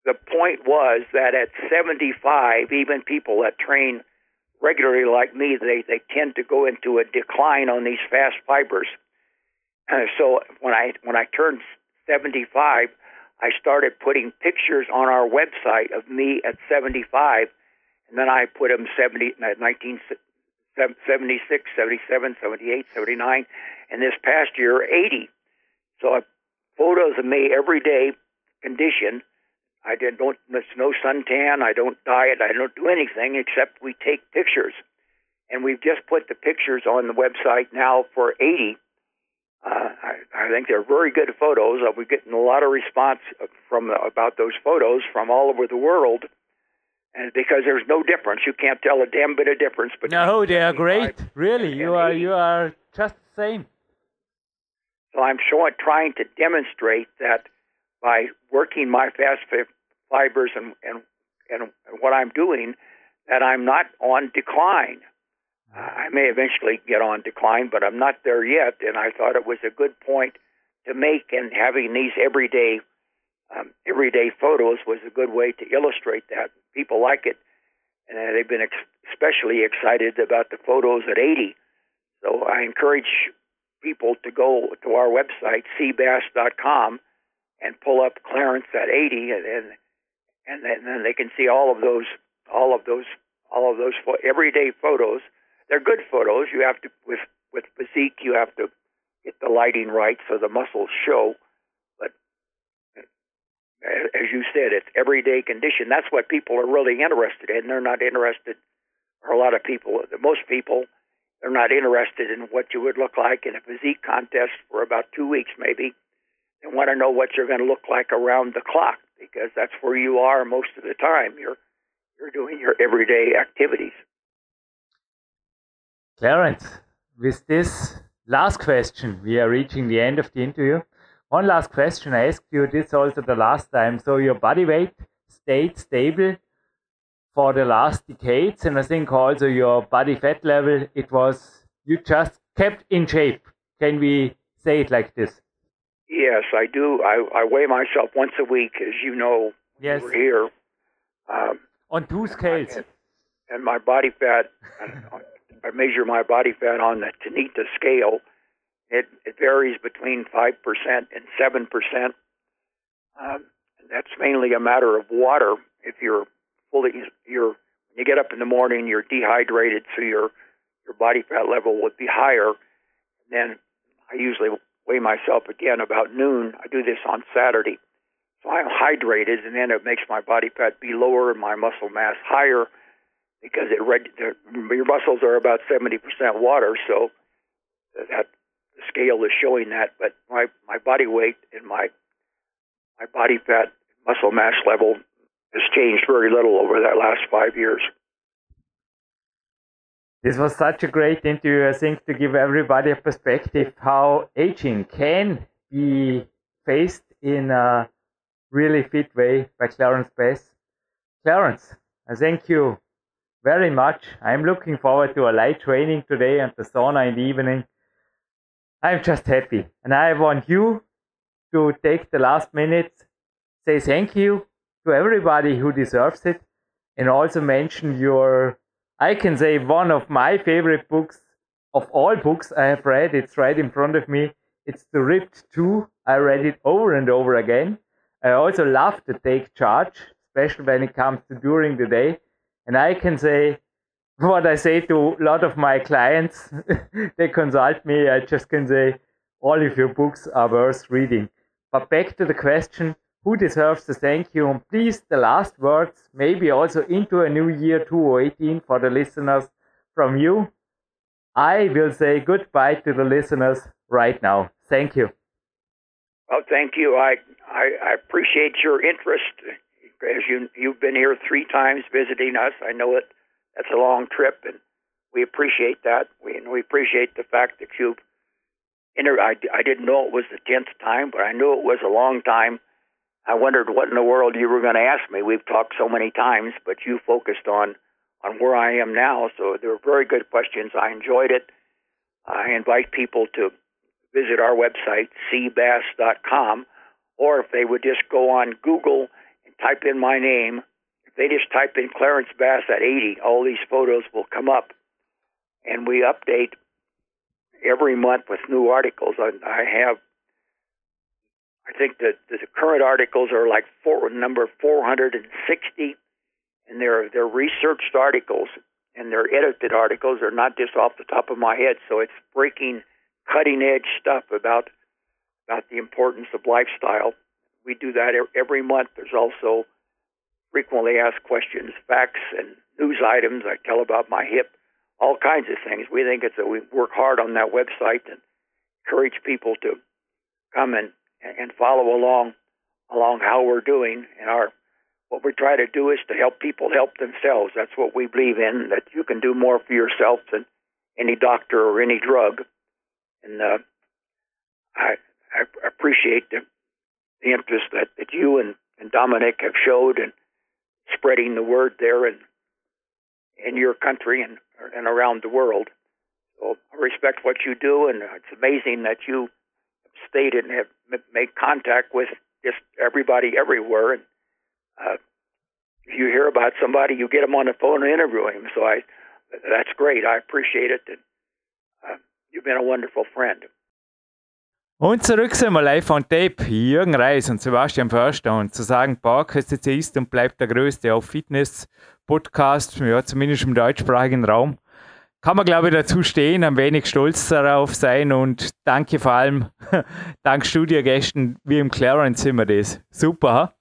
Speaker 5: The point was that at 75, even people that train regularly like me, they, they tend to go into a decline on these fast fibers. And so when I when I turned 75, I started putting pictures on our website of me at 75, and then I put them 70, uh, 1976, 77, 78, 79, and this past year 80. So I, photos of me every day, condition, I did, don't, there's no suntan. I don't diet. I don't do anything except we take pictures. And we've just put the pictures on the website now for 80. Uh, I, I think they're very good photos. Uh, we're getting a lot of response from about those photos from all over the world. And because there's no difference, you can't tell a damn bit of difference. But
Speaker 2: no, they are great. Really, you are you are just the same.
Speaker 5: So I'm showing, trying to demonstrate that by working my fast fibers and, and, and what I'm doing that I'm not on decline. I may eventually get on decline, but I'm not there yet. And I thought it was a good point to make and having these everyday um, everyday photos was a good way to illustrate that. People like it, and they've been ex- especially excited about the photos at 80. So I encourage people to go to our website, cbass.com, and pull up Clarence at 80, and and, and then they can see all of those, all of those, all of those everyday photos. They're good photos. You have to with with physique, you have to get the lighting right so the muscles show. But as you said, it's everyday condition. That's what people are really interested in. They're not interested, or a lot of people, most people, they're not interested in what you would look like in a physique contest for about two weeks, maybe. They want to know what you're going to look like around the clock because that's where you are most of the time. You're you're doing your everyday activities.
Speaker 2: Clarence, with this last question, we are reaching the end of the interview. One last question. I asked you this also the last time. So your body weight stayed stable for the last decades, and I think also your body fat level, it was you just kept in shape. Can we say it like this?
Speaker 5: Yes, I do. I, I weigh myself once a week, as you know.
Speaker 2: Yes.
Speaker 5: We're here.
Speaker 2: Um, on two scales.
Speaker 5: And, and my body fat, (laughs) I measure my body fat on the Tanita scale. It, it varies between 5% and 7%. Um, that's mainly a matter of water. If you're fully, you're, when you get up in the morning, you're dehydrated, so your, your body fat level would be higher. And then I usually weigh myself again about noon. I do this on Saturday. So I'm hydrated, and then it makes my body fat be lower and my muscle mass higher because it your muscles are about 70% water, so that scale is showing that. But my my body weight and my my body fat muscle mass level has changed very little over that last five years.
Speaker 2: This was such a great interview, I think, to give everybody a perspective how aging can be faced in a really fit way by Clarence Bass. Clarence, I thank you very much. I'm looking forward to a light training today and the sauna in the evening. I'm just happy. And I want you to take the last minutes, say thank you to everybody who deserves it, and also mention your, I can say, one of my favorite books of all books I have read. It's right in front of me. It's The Ripped 2. I read it over and over again. I also love to take charge, especially when it comes to during the day. And I can say what I say to a lot of my clients. (laughs) they consult me. I just can say all of your books are worth reading. But back to the question who deserves the thank you? And please, the last words, maybe also into a new year 2018 for the listeners from you. I will say goodbye to the listeners right now. Thank you.
Speaker 5: Well, thank you. I, I, I appreciate your interest. As you you've been here three times visiting us, I know it. That's a long trip, and we appreciate that. We and we appreciate the fact that you've. Inter- I, I didn't know it was the tenth time, but I knew it was a long time. I wondered what in the world you were going to ask me. We've talked so many times, but you focused on on where I am now. So they were very good questions. I enjoyed it. I invite people to visit our website, cbass.com, or if they would just go on Google and type in my name, if they just type in Clarence Bass at 80, all these photos will come up. And we update every month with new articles. I, I have, I think that the current articles are like four, number 460, and they're, they're researched articles and they're edited articles. They're not just off the top of my head. So it's breaking – cutting edge stuff about about the importance of lifestyle. We do that every month. There's also frequently asked questions, facts, and news items. I tell about my hip, all kinds of things. We think it's a, we work hard on that website and encourage people to come and and follow along along how we're doing. And our what we try to do is to help people help themselves. That's what we believe in. That you can do more for yourself than any doctor or any drug. And uh, I, I appreciate the, the interest that, that you and, and Dominic have showed in spreading the word there and in your country and and around the world. So I respect what you do, and it's amazing that you stayed and have made contact with just everybody everywhere. And uh, if you hear about somebody, you get them on the phone and interview him. So I, that's great. I appreciate it. And uh, you've been a wonderful friend.
Speaker 2: Und zurück sind wir live on tape. Jürgen Reis und Sebastian Förster. Und zu sagen, PowerQuest ist und bleibt der größte auf Fitness-Podcast, ja, zumindest im deutschsprachigen Raum. Kann man, glaube ich, dazu stehen, ein wenig stolz darauf sein und danke vor allem, (laughs) dank Studiogästen wie im Clarence sind wir das. Super, ha?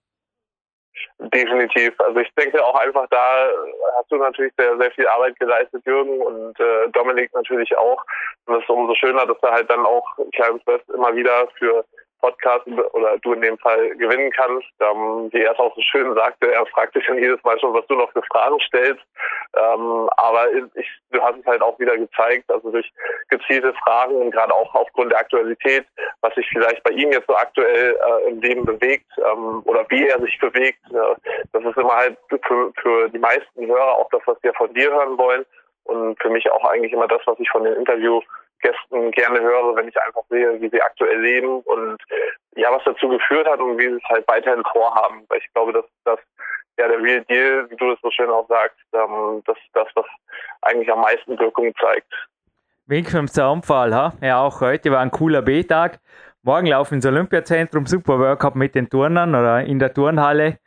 Speaker 3: Definitiv. Also ich denke auch einfach, da hast du natürlich sehr, sehr viel Arbeit geleistet, Jürgen, und äh, Dominik natürlich auch. Und es ist umso schöner, dass er halt dann auch Clarence West immer wieder für Podcast oder du in dem Fall gewinnen kannst. Ähm, wie er es auch so schön sagte, er fragt sich dann jedes Mal schon, was du noch für Fragen stellst. Ähm, aber ich, du hast es halt auch wieder gezeigt, also durch gezielte Fragen und gerade auch aufgrund der Aktualität, was sich vielleicht bei ihm jetzt so aktuell äh, im Leben bewegt ähm, oder wie er sich bewegt. Äh, das ist immer halt für, für die meisten Hörer auch das, was wir von dir hören wollen und für mich auch eigentlich immer das, was ich von den Interview Gästen gerne höre, wenn ich einfach sehe, wie sie aktuell leben und ja, was dazu geführt hat und wie sie es halt weiterhin vorhaben. Weil ich glaube, dass das ja der Real Deal, wie du das so schön auch sagst, ähm, das das, was eigentlich am meisten Wirkung zeigt.
Speaker 2: Wink vom Zaunpfahl, ha? Ja, auch heute war ein cooler B-Tag. Morgen laufen ins Olympiazentrum, super Workout mit den Turnern oder in der Turnhalle.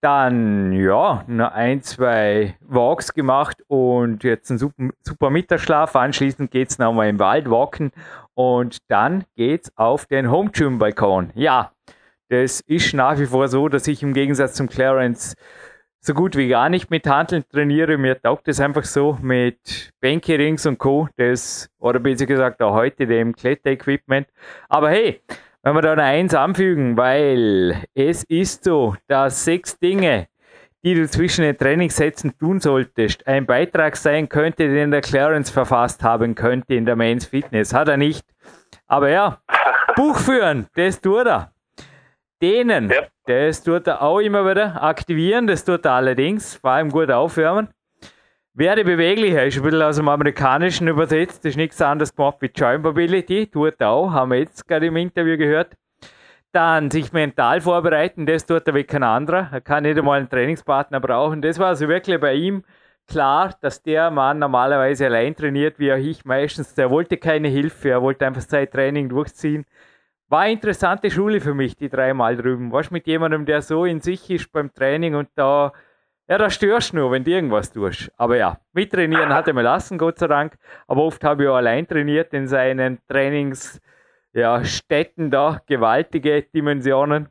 Speaker 2: Dann, ja, ein, zwei Walks gemacht und jetzt ein super, super Mittagsschlaf. Anschließend geht es nochmal im Wald walken und dann geht's auf den Home Gym Balkon. Ja, das ist nach wie vor so, dass ich im Gegensatz zum Clarence so gut wie gar nicht mit Handeln trainiere. Mir taugt es einfach so mit Bänke, und Co. Das, oder besser gesagt auch heute dem Kletterequipment. Aber hey, wenn wir da noch eins anfügen, weil es ist so, dass sechs Dinge, die du zwischen den Trainingssätzen tun solltest, ein Beitrag sein könnte, den der Clarence verfasst haben könnte in der Men's Fitness. Hat er nicht. Aber ja, (laughs) Buch führen, das tut er. Denen, ja. das tut er auch immer wieder aktivieren, das tut er allerdings, vor allem gut aufwärmen. Werde beweglicher, ist ein bisschen aus dem Amerikanischen übersetzt, das ist nichts anderes gemacht wie Joint Mobility, tut er auch, haben wir jetzt gerade im Interview gehört. Dann sich mental vorbereiten, das tut er wie kein anderer. Er kann nicht einmal einen Trainingspartner brauchen. Das war also wirklich bei ihm klar, dass der Mann normalerweise allein trainiert, wie auch ich meistens. Der wollte keine Hilfe, er wollte einfach sein Training durchziehen. War eine interessante Schule für mich, die dreimal drüben. Warst mit jemandem, der so in sich ist beim Training und da ja, da störst du nur, wenn du irgendwas tust. Aber ja, mittrainieren hat er mir lassen, Gott sei Dank. Aber oft habe ich auch allein trainiert in seinen Trainingsstätten ja, da, gewaltige Dimensionen.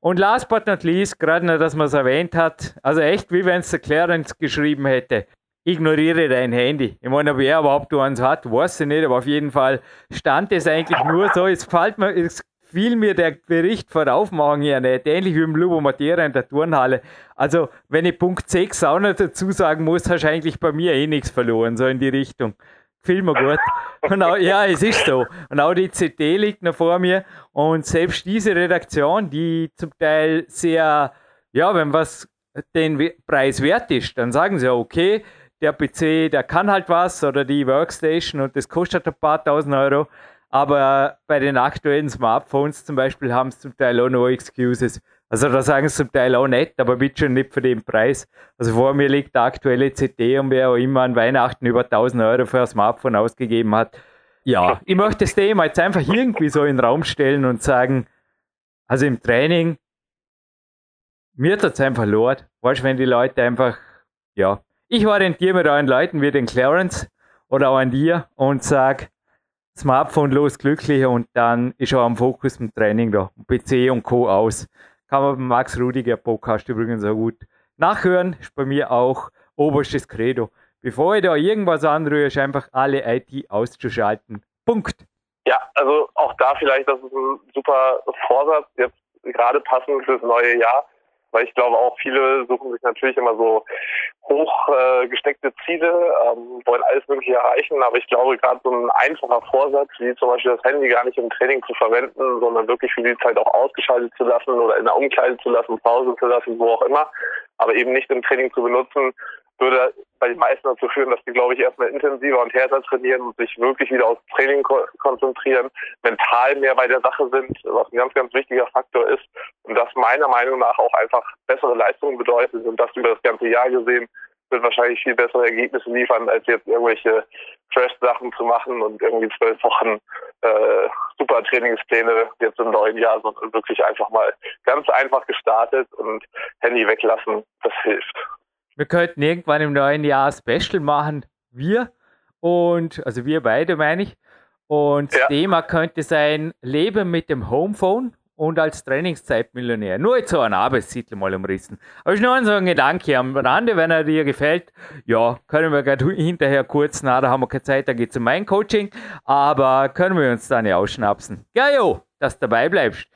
Speaker 2: Und last but not least, gerade noch, dass man es erwähnt hat, also echt, wie wenn es der Clarence geschrieben hätte. Ignoriere dein Handy. Ich meine, wer überhaupt eins hat, weiß ich nicht, aber auf jeden Fall stand es eigentlich nur so. Es fällt mir, es fiel mir der Bericht vor Aufmachen ja nicht, ähnlich wie im Lubo Matera in der Turnhalle. Also, wenn ich Punkt 6 auch noch dazu sagen muss, hast du eigentlich bei mir eh nichts verloren, so in die Richtung. Viel mir gut. Und auch, ja, es ist so. Und auch die CT liegt noch vor mir. Und selbst diese Redaktion, die zum Teil sehr, ja, wenn was den Preis wert ist, dann sagen sie ja, okay, der PC, der kann halt was oder die Workstation und das kostet ein paar tausend Euro. Aber bei den aktuellen Smartphones zum Beispiel haben sie zum Teil auch no Excuses. Also da sagen sie zum Teil auch nicht, aber bitte schon nicht für den Preis. Also vor mir liegt der aktuelle CD und wer auch immer an Weihnachten über 1000 Euro für ein Smartphone ausgegeben hat. Ja, ich möchte das Thema jetzt einfach irgendwie so in den Raum stellen und sagen, also im Training, mir tut es einfach leid. Weißt du, wenn die Leute einfach, ja, ich orientiere mich da an Leuten wie den Clarence oder auch an dir und sage, Smartphone los, glücklicher und dann ist auch am Fokus im Training da. PC und Co. aus. Kann man beim Max Rudiger Podcast übrigens auch gut nachhören. Ist bei mir auch oberstes Credo. Bevor ich da irgendwas anrühre, ist einfach alle IT auszuschalten. Punkt.
Speaker 3: Ja, also auch da vielleicht, das ist ein super Vorsatz, jetzt gerade passend fürs neue Jahr weil ich glaube auch viele suchen sich natürlich immer so hoch äh, gesteckte Ziele, ähm, wollen alles Mögliche erreichen, aber ich glaube gerade so ein einfacher Vorsatz, wie zum Beispiel das Handy gar nicht im Training zu verwenden, sondern wirklich für die Zeit auch ausgeschaltet zu lassen oder in der Umkleide zu lassen, Pause zu lassen, wo auch immer, aber eben nicht im Training zu benutzen, würde bei den meisten dazu führen, dass die, glaube ich, erstmal intensiver und härter trainieren und sich wirklich wieder aufs Training ko konzentrieren, mental mehr bei der Sache sind, was ein ganz, ganz wichtiger Faktor ist. Und das meiner Meinung nach auch einfach bessere Leistungen bedeutet und das über das ganze Jahr gesehen wird wahrscheinlich viel bessere Ergebnisse liefern, als jetzt irgendwelche Trash-Sachen zu machen und irgendwie zwölf Wochen äh, super Trainingspläne jetzt im neuen Jahr, sondern wirklich einfach mal ganz einfach gestartet und Handy weglassen, das hilft.
Speaker 2: Wir könnten irgendwann im neuen Jahr Special machen. Wir und, also wir beide meine ich. Und ja. Thema könnte sein, Leben mit dem Homephone und als Trainingszeitmillionär. Nur jetzt so ein Arbeitstitel mal umrissen. Aber ich noch so ein Gedanke am Rande, wenn er dir gefällt. Ja, können wir gerade hinterher kurz, na, da haben wir keine Zeit, da geht es um mein Coaching. Aber können wir uns dann ja ausschnapsen. Ja, jo, dass du dabei bleibst.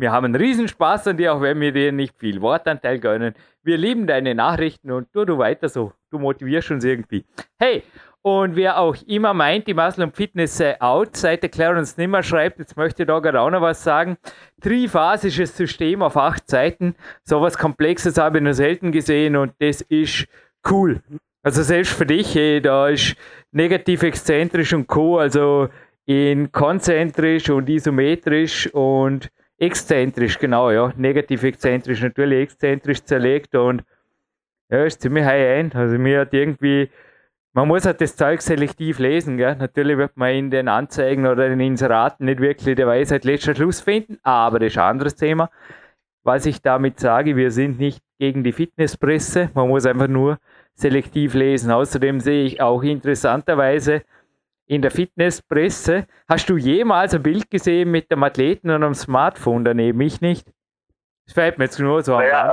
Speaker 2: Wir haben einen Riesenspaß an dir, auch wenn wir dir nicht viel Wortanteil gönnen. Wir lieben deine Nachrichten und tu du weiter so. Du motivierst uns irgendwie. Hey, und wer auch immer meint, die Muscle und Fitness sei out, seit der Clarence Nimmer schreibt, jetzt möchte ich da gerade auch noch was sagen. Triphasisches System auf acht Seiten. So was Komplexes habe ich noch selten gesehen und das ist cool. Also selbst für dich, hey, da ist negativ exzentrisch und Co. Also in konzentrisch und isometrisch und exzentrisch, genau, ja. Negativ exzentrisch, natürlich exzentrisch zerlegt und ja, ist ziemlich high-end. Also mir hat irgendwie man muss halt das Zeug selektiv lesen. Gell? Natürlich wird man in den Anzeigen oder in den Inseraten nicht wirklich der Weisheit letzter Schluss finden, aber das ist ein anderes Thema. Was ich damit sage, wir sind nicht gegen die Fitnesspresse, man muss einfach nur selektiv lesen. Außerdem sehe ich auch interessanterweise in der Fitnesspresse, hast du jemals ein Bild gesehen mit dem Athleten und einem Smartphone daneben? Ich nicht. Das fällt mir jetzt nur so naja.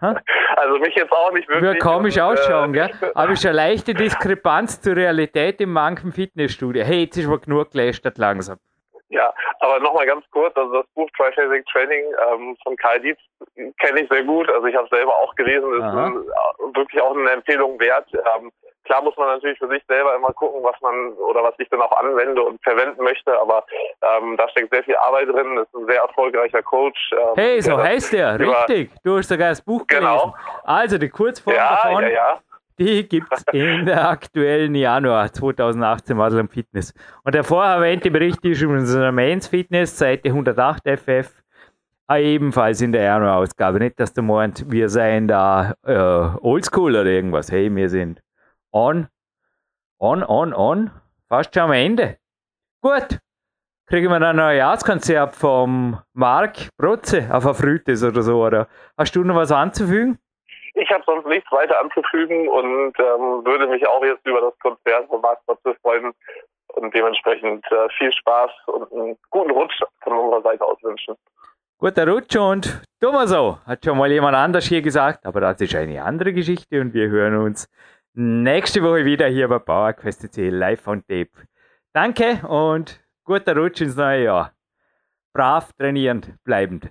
Speaker 2: Rande.
Speaker 3: Also mich jetzt auch nicht wirklich.
Speaker 2: Würde komisch und, ausschauen, äh, gell? (laughs) Aber ist eine leichte Diskrepanz zur Realität in manchen Fitnessstudio. Hey, jetzt ist aber genug gelästert langsam.
Speaker 3: Ja, aber nochmal ganz kurz, also das Buch Tri-Phasic Training ähm, von Karl Dietz kenne ich sehr gut. Also ich habe selber auch gelesen, ist ein, wirklich auch eine Empfehlung wert. Ähm, Klar muss man natürlich für sich selber immer gucken, was man oder was ich dann auch anwende und verwenden möchte, aber ähm, da steckt sehr viel Arbeit drin. Das ist ein sehr erfolgreicher Coach.
Speaker 2: Ähm, hey, so heißt der, richtig. Du hast sogar das Buch genau. gelesen. Also die Kurzform ja, davon. Ja, ja. Die gibt es in der aktuellen Januar 2018 Madeleine Fitness. Und der vorher erwähnte Bericht ist in unserer Mains Fitness, Seite 108 FF, ebenfalls in der Januar-Ausgabe. Nicht, dass du meinst, wir seien da äh, oldschool oder irgendwas. Hey, wir sind on, on, on, on, fast schon am Ende. Gut, kriegen wir dann ein Jahreskonzert vom Marc Brotze auf Afrütes oder so, oder hast du noch was anzufügen?
Speaker 3: Ich habe sonst nichts weiter anzufügen und ähm, würde mich auch jetzt über das Konzert von Marc Brotze freuen und dementsprechend äh, viel Spaß und einen guten Rutsch von unserer Seite aus wünschen.
Speaker 2: Guter Rutsch und tun wir so. Hat schon mal jemand anders hier gesagt, aber das ist eine andere Geschichte und wir hören uns nächste Woche wieder hier bei PowerQuest live on tape. Danke und guter Rutsch ins neue Jahr. Brav trainierend bleibend.